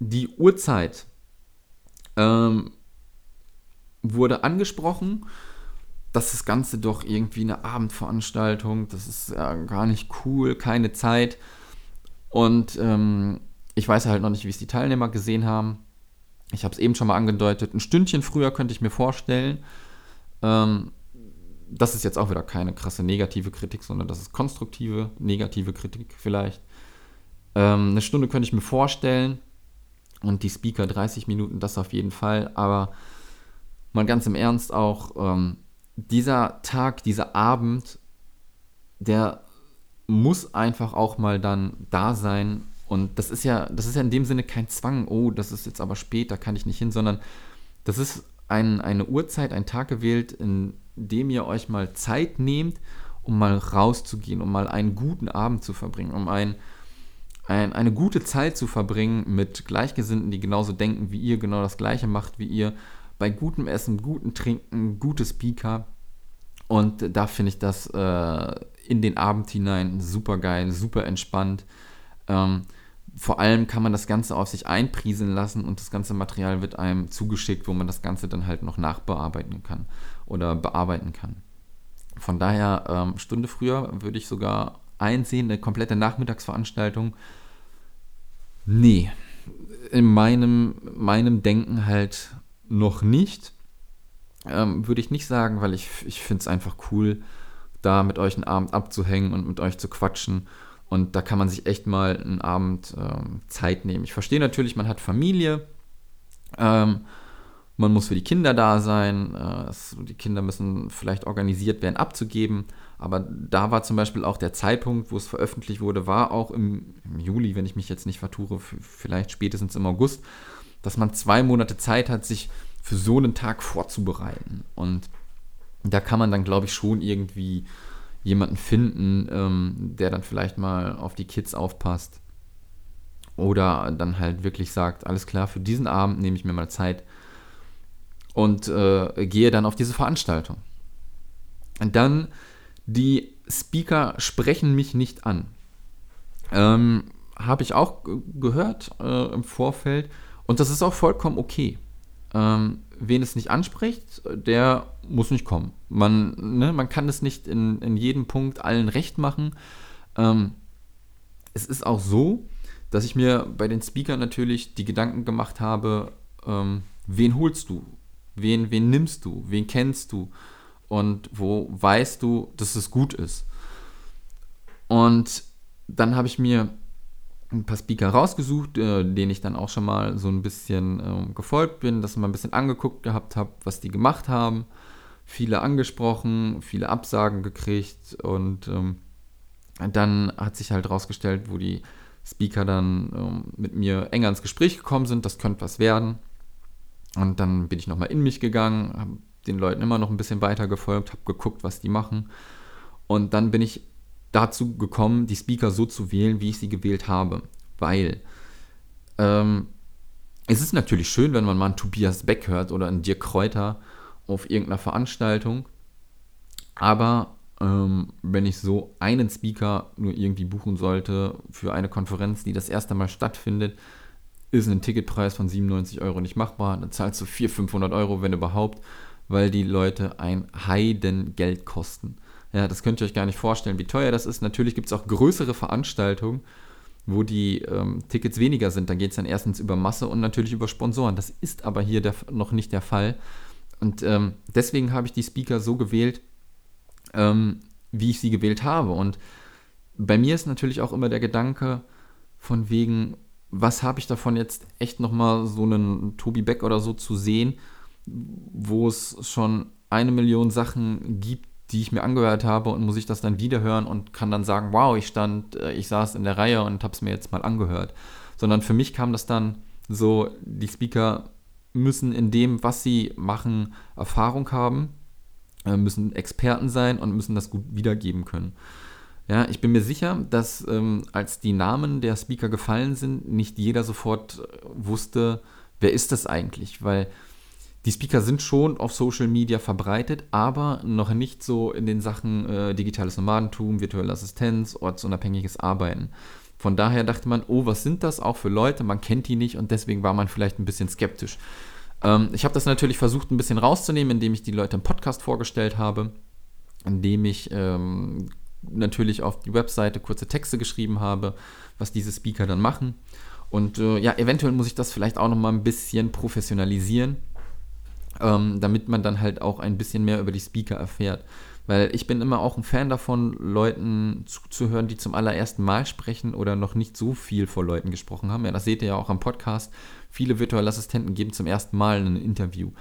Die Uhrzeit ähm, wurde angesprochen, dass das Ganze doch irgendwie eine Abendveranstaltung, das ist ja gar nicht cool, keine Zeit. Und ähm, ich weiß halt noch nicht, wie es die Teilnehmer gesehen haben. Ich habe es eben schon mal angedeutet. Ein Stündchen früher könnte ich mir vorstellen. Ähm, das ist jetzt auch wieder keine krasse negative Kritik, sondern das ist konstruktive, negative Kritik vielleicht. Ähm, eine Stunde könnte ich mir vorstellen und die Speaker 30 Minuten, das auf jeden Fall. Aber mal ganz im Ernst auch, ähm, dieser Tag, dieser Abend, der muss einfach auch mal dann da sein. Und das ist ja, das ist ja in dem Sinne kein Zwang, oh, das ist jetzt aber spät, da kann ich nicht hin, sondern das ist ein, eine Uhrzeit, ein Tag gewählt, in dem ihr euch mal Zeit nehmt, um mal rauszugehen, um mal einen guten Abend zu verbringen, um ein, ein, eine gute Zeit zu verbringen mit Gleichgesinnten, die genauso denken wie ihr, genau das Gleiche macht wie ihr, bei gutem Essen, gutem Trinken, gute Speaker. Und da finde ich das äh, in den Abend hinein super geil, super entspannt. Ähm, vor allem kann man das Ganze auf sich einprieseln lassen und das ganze Material wird einem zugeschickt, wo man das Ganze dann halt noch nachbearbeiten kann oder bearbeiten kann. Von daher, ähm, Stunde früher würde ich sogar einsehen, eine komplette Nachmittagsveranstaltung. Nee, in meinem, meinem Denken halt noch nicht. Ähm, würde ich nicht sagen, weil ich, ich finde es einfach cool, da mit euch einen Abend abzuhängen und mit euch zu quatschen. Und da kann man sich echt mal einen Abend ähm, Zeit nehmen. Ich verstehe natürlich, man hat Familie. Ähm, man muss für die Kinder da sein, äh, die Kinder müssen vielleicht organisiert werden, abzugeben. Aber da war zum Beispiel auch der Zeitpunkt, wo es veröffentlicht wurde, war auch im, im Juli, wenn ich mich jetzt nicht vertue, vielleicht spätestens im August, dass man zwei Monate Zeit hat, sich für so einen Tag vorzubereiten. Und da kann man dann, glaube ich, schon irgendwie jemanden finden, ähm, der dann vielleicht mal auf die Kids aufpasst. Oder dann halt wirklich sagt, alles klar, für diesen Abend nehme ich mir mal Zeit, und äh, gehe dann auf diese Veranstaltung. Und dann die Speaker sprechen mich nicht an. Ähm, Habe ich auch gehört äh, im Vorfeld und das ist auch vollkommen okay. Ähm, wen es nicht anspricht, der muss nicht kommen. Man, ne, man kann es nicht in, in jedem Punkt allen recht machen. Ähm, es ist auch so, dass ich mir bei den Speakern natürlich die Gedanken gemacht habe, ähm, wen holst du? Wen, wen nimmst du? Wen kennst du? Und wo weißt du, dass es gut ist? Und dann habe ich mir ein paar Speaker rausgesucht, äh, denen ich dann auch schon mal so ein bisschen äh, gefolgt bin, das mal ein bisschen angeguckt gehabt habe, was die gemacht haben. viele angesprochen, viele Absagen gekriegt und ähm, dann hat sich halt rausgestellt, wo die Speaker dann ähm, mit mir enger ins Gespräch gekommen sind, das könnte was werden. Und dann bin ich nochmal in mich gegangen, habe den Leuten immer noch ein bisschen weiter gefolgt, habe geguckt, was die machen. Und dann bin ich dazu gekommen, die Speaker so zu wählen, wie ich sie gewählt habe. Weil ähm, es ist natürlich schön, wenn man mal einen Tobias Beck hört oder einen Dirk Kräuter auf irgendeiner Veranstaltung. Aber ähm, wenn ich so einen Speaker nur irgendwie buchen sollte für eine Konferenz, die das erste Mal stattfindet, ist ein Ticketpreis von 97 Euro nicht machbar. Dann zahlst du 400, 500 Euro, wenn überhaupt, weil die Leute ein Heidengeld kosten. Ja, das könnt ihr euch gar nicht vorstellen, wie teuer das ist. Natürlich gibt es auch größere Veranstaltungen, wo die ähm, Tickets weniger sind. Da geht es dann erstens über Masse und natürlich über Sponsoren. Das ist aber hier der, noch nicht der Fall. Und ähm, deswegen habe ich die Speaker so gewählt, ähm, wie ich sie gewählt habe. Und bei mir ist natürlich auch immer der Gedanke von wegen, was habe ich davon jetzt echt nochmal so einen Tobi Beck oder so zu sehen, wo es schon eine Million Sachen gibt, die ich mir angehört habe und muss ich das dann wieder hören und kann dann sagen, wow, ich stand, äh, ich saß in der Reihe und habe es mir jetzt mal angehört. Sondern für mich kam das dann so, die Speaker müssen in dem, was sie machen, Erfahrung haben äh, müssen Experten sein und müssen das gut wiedergeben können. Ja, ich bin mir sicher, dass ähm, als die Namen der Speaker gefallen sind, nicht jeder sofort äh, wusste, wer ist das eigentlich, weil die Speaker sind schon auf Social Media verbreitet, aber noch nicht so in den Sachen äh, digitales Nomadentum, virtuelle Assistenz, ortsunabhängiges Arbeiten. Von daher dachte man, oh, was sind das auch für Leute? Man kennt die nicht und deswegen war man vielleicht ein bisschen skeptisch. Ähm, ich habe das natürlich versucht, ein bisschen rauszunehmen, indem ich die Leute im Podcast vorgestellt habe, indem ich ähm, natürlich auf die Webseite kurze Texte geschrieben habe, was diese Speaker dann machen. Und äh, ja, eventuell muss ich das vielleicht auch nochmal ein bisschen professionalisieren, ähm, damit man dann halt auch ein bisschen mehr über die Speaker erfährt. Weil ich bin immer auch ein Fan davon, Leuten zuzuhören, die zum allerersten Mal sprechen oder noch nicht so viel vor Leuten gesprochen haben. Ja, das seht ihr ja auch am Podcast. Viele virtuelle Assistenten geben zum ersten Mal ein Interview.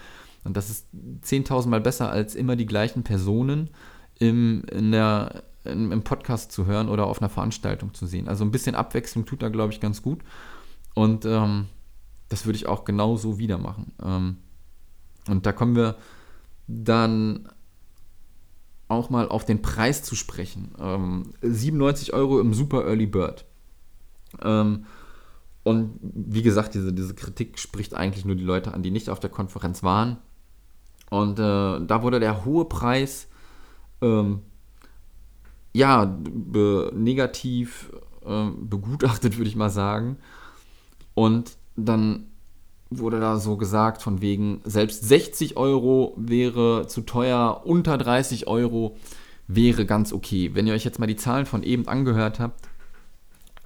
Und das ist 10.000 Mal besser, als immer die gleichen Personen im, der, im, im Podcast zu hören oder auf einer Veranstaltung zu sehen. Also ein bisschen Abwechslung tut da, glaube ich, ganz gut. Und ähm, das würde ich auch genauso wieder machen. Ähm, und da kommen wir dann auch mal auf den Preis zu sprechen. Ähm, 97 Euro im Super Early Bird. Ähm, und wie gesagt, diese, diese Kritik spricht eigentlich nur die Leute an, die nicht auf der Konferenz waren. Und äh, da wurde der hohe Preis ähm, ja be negativ äh, begutachtet, würde ich mal sagen. Und dann wurde da so gesagt, von wegen, selbst 60 Euro wäre zu teuer, unter 30 Euro wäre ganz okay. Wenn ihr euch jetzt mal die Zahlen von eben angehört habt,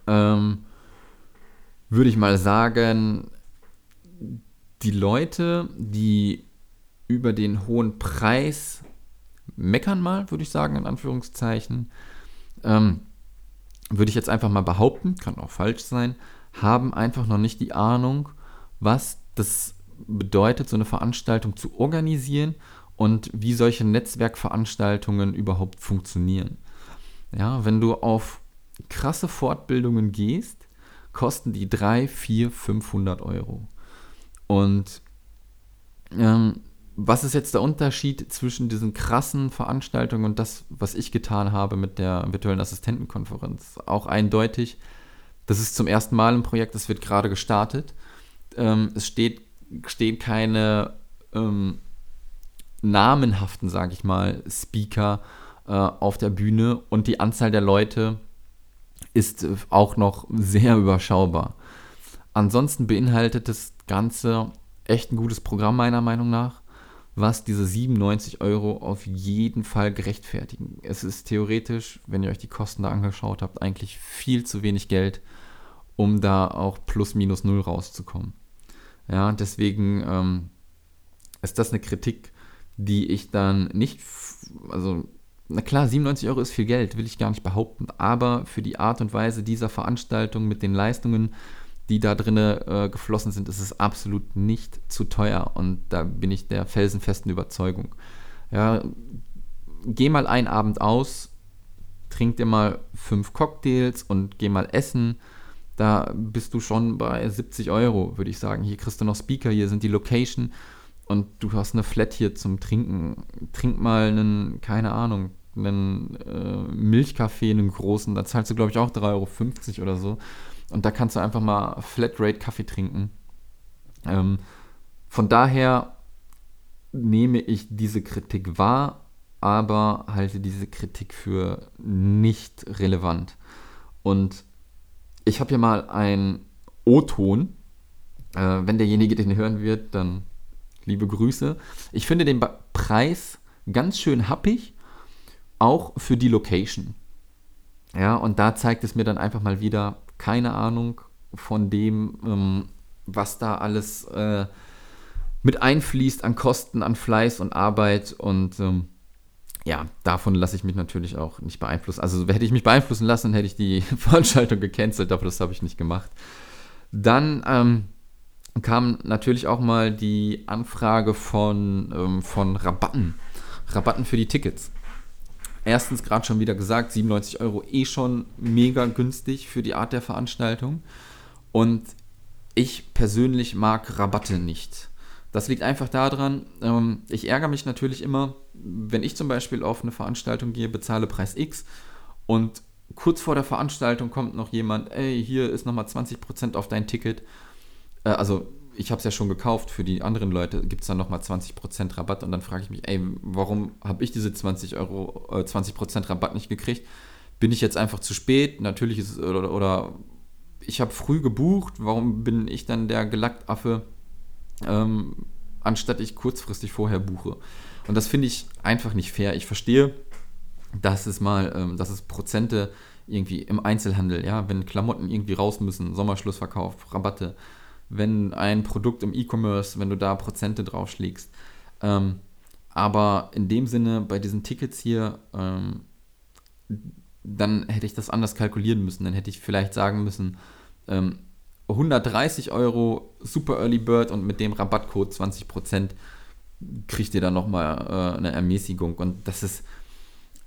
ähm, würde ich mal sagen, die Leute, die über den hohen Preis meckern mal, würde ich sagen, in Anführungszeichen, ähm, würde ich jetzt einfach mal behaupten, kann auch falsch sein, haben einfach noch nicht die Ahnung, was das bedeutet, so eine Veranstaltung zu organisieren und wie solche Netzwerkveranstaltungen überhaupt funktionieren. Ja, wenn du auf krasse Fortbildungen gehst, kosten die 3, 4, 500 Euro. Und ähm, was ist jetzt der Unterschied zwischen diesen krassen Veranstaltungen und das, was ich getan habe mit der virtuellen Assistentenkonferenz? Auch eindeutig, das ist zum ersten Mal ein Projekt, das wird gerade gestartet. Ähm, es steht, stehen keine ähm, namenhaften, sage ich mal, Speaker äh, auf der Bühne und die Anzahl der Leute ist auch noch sehr überschaubar. Ansonsten beinhaltet das Ganze echt ein gutes Programm meiner Meinung nach, was diese 97 Euro auf jeden Fall gerechtfertigen. Es ist theoretisch, wenn ihr euch die Kosten da angeschaut habt, eigentlich viel zu wenig Geld, um da auch plus minus null rauszukommen. Ja, deswegen ähm, ist das eine Kritik, die ich dann nicht, also na klar, 97 Euro ist viel Geld, will ich gar nicht behaupten, aber für die Art und Weise dieser Veranstaltung mit den Leistungen, die da drin äh, geflossen sind, ist es absolut nicht zu teuer und da bin ich der felsenfesten Überzeugung. Ja, geh mal einen Abend aus, trink dir mal fünf Cocktails und geh mal essen. Da bist du schon bei 70 Euro, würde ich sagen. Hier kriegst du noch Speaker, hier sind die Location und du hast eine Flat hier zum Trinken. Trink mal einen, keine Ahnung, einen äh, Milchkaffee, einen großen, da zahlst du, glaube ich, auch 3,50 Euro oder so. Und da kannst du einfach mal Flatrate Kaffee trinken. Ähm, von daher nehme ich diese Kritik wahr, aber halte diese Kritik für nicht relevant. Und ich habe hier mal einen O-Ton. Äh, wenn derjenige den hören wird, dann liebe Grüße. Ich finde den ba Preis ganz schön happig, auch für die Location. Ja, und da zeigt es mir dann einfach mal wieder keine Ahnung von dem, ähm, was da alles äh, mit einfließt an Kosten, an Fleiß und Arbeit und ähm, ja, davon lasse ich mich natürlich auch nicht beeinflussen. Also hätte ich mich beeinflussen lassen, hätte ich die Veranstaltung gecancelt, aber das habe ich nicht gemacht. Dann ähm, kam natürlich auch mal die Anfrage von, ähm, von Rabatten. Rabatten für die Tickets. Erstens gerade schon wieder gesagt, 97 Euro eh schon mega günstig für die Art der Veranstaltung. Und ich persönlich mag Rabatte nicht. Das liegt einfach daran, ähm, ich ärgere mich natürlich immer, wenn ich zum Beispiel auf eine Veranstaltung gehe, bezahle Preis X und kurz vor der Veranstaltung kommt noch jemand, ey, hier ist nochmal 20% auf dein Ticket. Äh, also ich habe es ja schon gekauft, für die anderen Leute gibt es dann nochmal 20% Rabatt und dann frage ich mich, ey, warum habe ich diese 20 Euro, äh, 20% Rabatt nicht gekriegt? Bin ich jetzt einfach zu spät? Natürlich ist es, oder, oder ich habe früh gebucht, warum bin ich dann der Gelackaffe? Ähm, anstatt ich kurzfristig vorher buche. Und das finde ich einfach nicht fair. Ich verstehe, dass es mal, ähm, dass es Prozente irgendwie im Einzelhandel, ja, wenn Klamotten irgendwie raus müssen, Sommerschlussverkauf, Rabatte, wenn ein Produkt im E-Commerce, wenn du da Prozente draufschlägst. Ähm, aber in dem Sinne, bei diesen Tickets hier, ähm, dann hätte ich das anders kalkulieren müssen. Dann hätte ich vielleicht sagen müssen, ähm, 130 Euro Super Early Bird und mit dem Rabattcode 20% kriegt ihr dann nochmal äh, eine Ermäßigung. Und das ist,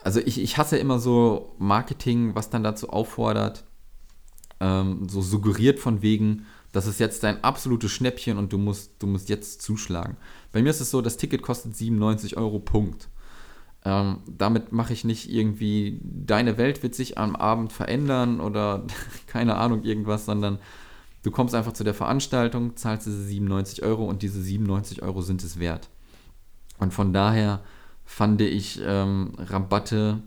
also ich, ich hasse immer so Marketing, was dann dazu auffordert, ähm, so suggeriert von wegen, das ist jetzt dein absolutes Schnäppchen und du musst, du musst jetzt zuschlagen. Bei mir ist es so, das Ticket kostet 97 Euro, Punkt. Ähm, damit mache ich nicht irgendwie, deine Welt wird sich am Abend verändern oder keine Ahnung, irgendwas, sondern Du kommst einfach zu der Veranstaltung, zahlst diese 97 Euro und diese 97 Euro sind es wert. Und von daher fand ich ähm, Rabatte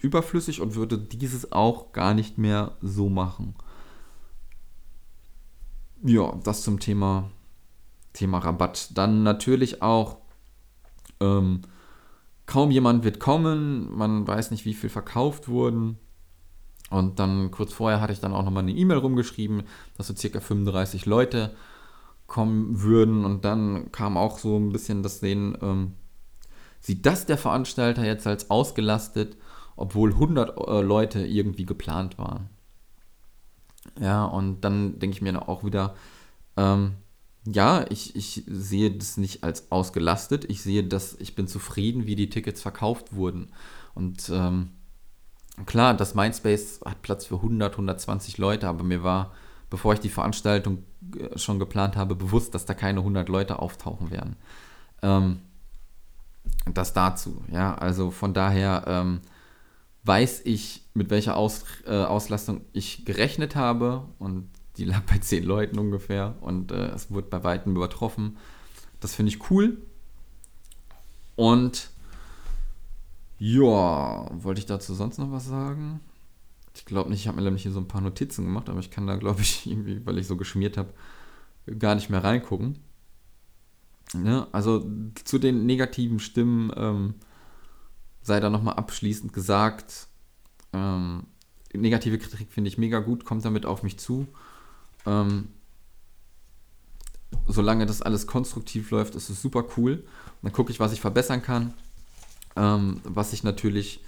überflüssig und würde dieses auch gar nicht mehr so machen. Ja, das zum Thema, Thema Rabatt. Dann natürlich auch, ähm, kaum jemand wird kommen, man weiß nicht, wie viel verkauft wurden. Und dann kurz vorher hatte ich dann auch nochmal eine E-Mail rumgeschrieben, dass so circa 35 Leute kommen würden. Und dann kam auch so ein bisschen das Sehen, ähm, sieht das der Veranstalter jetzt als ausgelastet, obwohl 100 äh, Leute irgendwie geplant waren. Ja, und dann denke ich mir auch wieder, ähm, ja, ich, ich sehe das nicht als ausgelastet. Ich sehe, dass ich bin zufrieden, wie die Tickets verkauft wurden. Und ähm, klar, das Mindspace hat Platz für 100, 120 Leute, aber mir war, bevor ich die Veranstaltung äh, schon geplant habe, bewusst, dass da keine 100 Leute auftauchen werden. Ähm, das dazu, ja, also von daher ähm, weiß ich, mit welcher Aus, äh, Auslastung ich gerechnet habe und die lag bei 10 Leuten ungefähr und äh, es wurde bei weitem übertroffen. Das finde ich cool. Und ja, wollte ich dazu sonst noch was sagen? Ich glaube nicht, ich habe mir nämlich hier so ein paar Notizen gemacht, aber ich kann da, glaube ich, irgendwie, weil ich so geschmiert habe, gar nicht mehr reingucken. Ne? Also zu den negativen Stimmen ähm, sei da nochmal abschließend gesagt, ähm, negative Kritik finde ich mega gut, kommt damit auf mich zu. Ähm, solange das alles konstruktiv läuft, ist es super cool. Und dann gucke ich, was ich verbessern kann. Ähm, was ich natürlich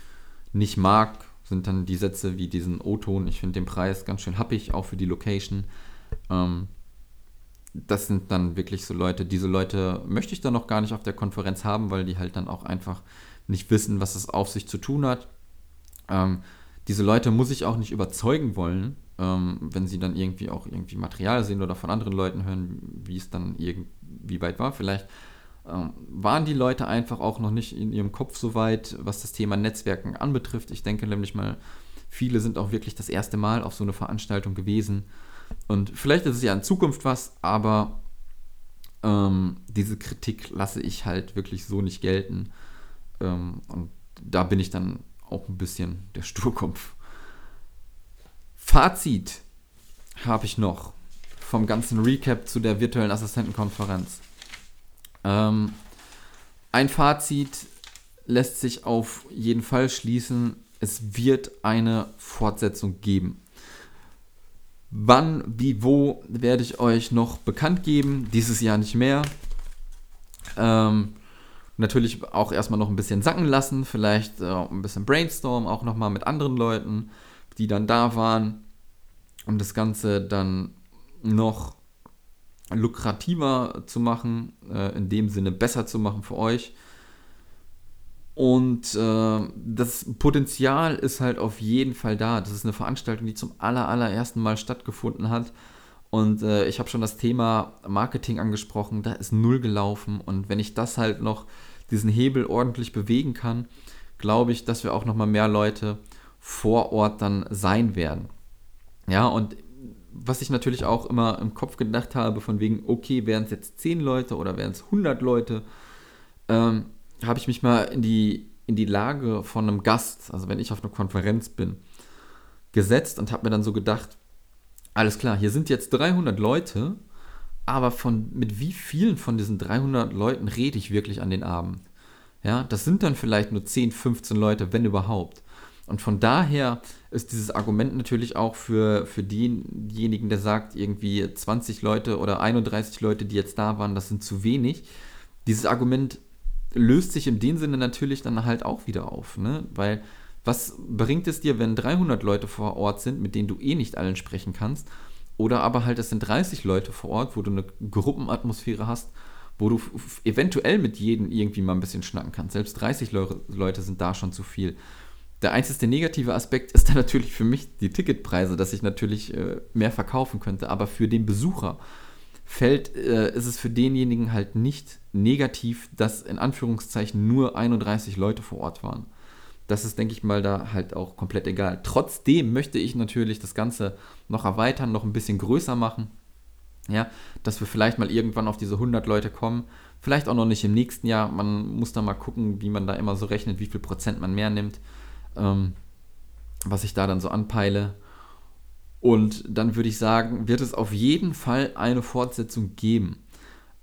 nicht mag, sind dann die Sätze wie diesen O-Ton. Ich finde den Preis ganz schön happig, auch für die Location. Ähm, das sind dann wirklich so Leute, diese Leute möchte ich dann noch gar nicht auf der Konferenz haben, weil die halt dann auch einfach nicht wissen, was es auf sich zu tun hat. Ähm, diese Leute muss ich auch nicht überzeugen wollen, ähm, wenn sie dann irgendwie auch irgendwie Material sehen oder von anderen Leuten hören, wie es dann irgendwie weit war. Vielleicht waren die Leute einfach auch noch nicht in ihrem Kopf so weit, was das Thema Netzwerken anbetrifft. Ich denke nämlich mal, viele sind auch wirklich das erste Mal auf so eine Veranstaltung gewesen. Und vielleicht ist es ja in Zukunft was, aber ähm, diese Kritik lasse ich halt wirklich so nicht gelten. Ähm, und da bin ich dann auch ein bisschen der Sturkopf. Fazit habe ich noch vom ganzen Recap zu der virtuellen Assistentenkonferenz. Ähm, ein Fazit lässt sich auf jeden Fall schließen. Es wird eine Fortsetzung geben. Wann, wie, wo werde ich euch noch bekannt geben. Dieses Jahr nicht mehr. Ähm, natürlich auch erstmal noch ein bisschen sacken lassen. Vielleicht äh, ein bisschen brainstorm, auch nochmal mit anderen Leuten, die dann da waren. Um das Ganze dann noch lukrativer zu machen, äh, in dem Sinne besser zu machen für euch. Und äh, das Potenzial ist halt auf jeden Fall da. Das ist eine Veranstaltung, die zum aller, allerersten Mal stattgefunden hat. Und äh, ich habe schon das Thema Marketing angesprochen. Da ist null gelaufen. Und wenn ich das halt noch, diesen Hebel ordentlich bewegen kann, glaube ich, dass wir auch noch mal mehr Leute vor Ort dann sein werden. Ja, und was ich natürlich auch immer im Kopf gedacht habe, von wegen, okay, wären es jetzt 10 Leute oder wären es 100 Leute, ähm, habe ich mich mal in die, in die Lage von einem Gast, also wenn ich auf einer Konferenz bin, gesetzt und habe mir dann so gedacht, alles klar, hier sind jetzt 300 Leute, aber von, mit wie vielen von diesen 300 Leuten rede ich wirklich an den Abend? Ja, das sind dann vielleicht nur 10, 15 Leute, wenn überhaupt. Und von daher ist dieses Argument natürlich auch für, für denjenigen, der sagt, irgendwie 20 Leute oder 31 Leute, die jetzt da waren, das sind zu wenig. Dieses Argument löst sich in dem Sinne natürlich dann halt auch wieder auf, ne? Weil was bringt es dir, wenn 300 Leute vor Ort sind, mit denen du eh nicht allen sprechen kannst? Oder aber halt, es sind 30 Leute vor Ort, wo du eine Gruppenatmosphäre hast, wo du eventuell mit jedem irgendwie mal ein bisschen schnacken kannst. Selbst 30 Le Leute sind da schon zu viel. Der einzige negative Aspekt ist dann natürlich für mich die Ticketpreise, dass ich natürlich äh, mehr verkaufen könnte. Aber für den Besucher fällt, äh, ist es für denjenigen halt nicht negativ, dass in Anführungszeichen nur 31 Leute vor Ort waren. Das ist, denke ich mal, da halt auch komplett egal. Trotzdem möchte ich natürlich das Ganze noch erweitern, noch ein bisschen größer machen. Ja, dass wir vielleicht mal irgendwann auf diese 100 Leute kommen. Vielleicht auch noch nicht im nächsten Jahr. Man muss da mal gucken, wie man da immer so rechnet, wie viel Prozent man mehr nimmt. Ähm, was ich da dann so anpeile. Und dann würde ich sagen, wird es auf jeden Fall eine Fortsetzung geben.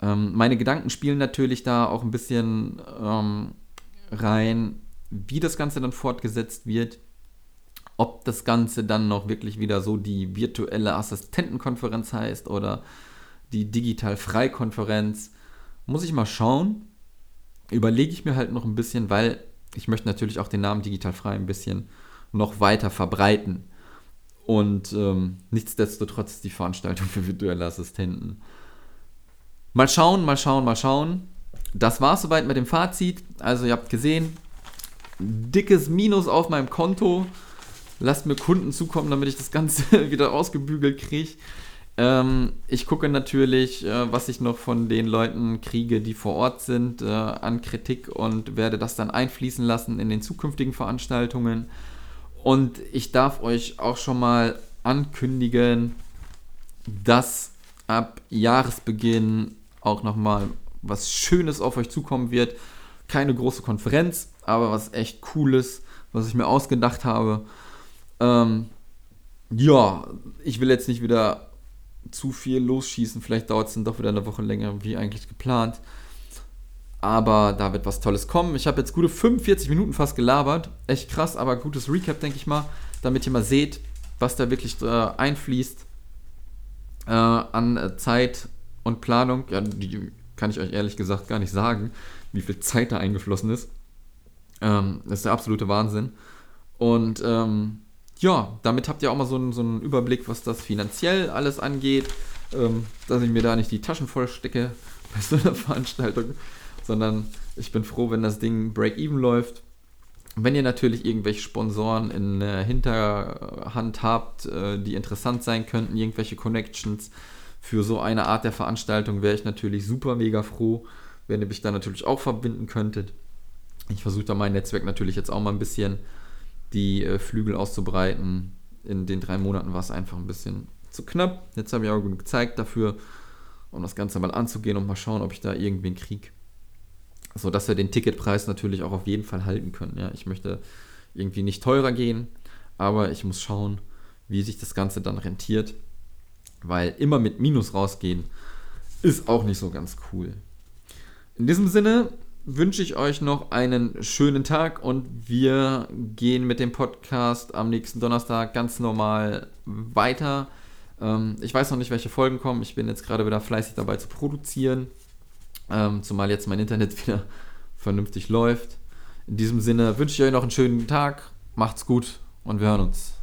Ähm, meine Gedanken spielen natürlich da auch ein bisschen ähm, rein, wie das Ganze dann fortgesetzt wird. Ob das Ganze dann noch wirklich wieder so die virtuelle Assistentenkonferenz heißt oder die Digital-Frei-Konferenz, muss ich mal schauen. Überlege ich mir halt noch ein bisschen, weil ich möchte natürlich auch den Namen Digital Frei ein bisschen noch weiter verbreiten. Und ähm, nichtsdestotrotz die Veranstaltung für virtuelle Assistenten. Mal schauen, mal schauen, mal schauen. Das war es soweit mit dem Fazit. Also ihr habt gesehen, dickes Minus auf meinem Konto. Lasst mir Kunden zukommen, damit ich das Ganze wieder ausgebügelt kriege. Ähm, ich gucke natürlich, äh, was ich noch von den Leuten kriege, die vor Ort sind, äh, an Kritik und werde das dann einfließen lassen in den zukünftigen Veranstaltungen. Und ich darf euch auch schon mal ankündigen, dass ab Jahresbeginn auch nochmal was Schönes auf euch zukommen wird. Keine große Konferenz, aber was echt Cooles, was ich mir ausgedacht habe. Ähm, ja, ich will jetzt nicht wieder zu viel losschießen. Vielleicht dauert es dann doch wieder eine Woche länger, wie eigentlich geplant. Aber da wird was Tolles kommen. Ich habe jetzt gute 45 Minuten fast gelabert. Echt krass, aber gutes Recap, denke ich mal, damit ihr mal seht, was da wirklich äh, einfließt äh, an äh, Zeit und Planung. Ja, die kann ich euch ehrlich gesagt gar nicht sagen, wie viel Zeit da eingeflossen ist. Ähm, das ist der absolute Wahnsinn. Und ähm, ja, damit habt ihr auch mal so einen, so einen Überblick, was das finanziell alles angeht. ähm, dass ich mir da nicht die Taschen voll stecke bei so einer Veranstaltung, sondern ich bin froh, wenn das Ding Break-Even läuft. Wenn ihr natürlich irgendwelche Sponsoren in der Hinterhand habt, äh, die interessant sein könnten, irgendwelche Connections für so eine Art der Veranstaltung, wäre ich natürlich super mega froh, wenn ihr mich da natürlich auch verbinden könntet. Ich versuche da mein Netzwerk natürlich jetzt auch mal ein bisschen die äh, Flügel auszubreiten. In den drei Monaten war es einfach ein bisschen zu knapp. Jetzt habe ich auch genug Zeit dafür, um das Ganze mal anzugehen und mal schauen, ob ich da irgendwen kriege. So dass wir den Ticketpreis natürlich auch auf jeden Fall halten können. Ja, ich möchte irgendwie nicht teurer gehen, aber ich muss schauen, wie sich das Ganze dann rentiert. Weil immer mit Minus rausgehen ist auch nicht so ganz cool. In diesem Sinne wünsche ich euch noch einen schönen Tag und wir gehen mit dem Podcast am nächsten Donnerstag ganz normal weiter. Ähm, ich weiß noch nicht, welche Folgen kommen. Ich bin jetzt gerade wieder fleißig dabei zu produzieren, ähm, zumal jetzt mein Internet wieder vernünftig läuft. In diesem Sinne wünsche ich euch noch einen schönen Tag. Macht's gut und wir hören uns.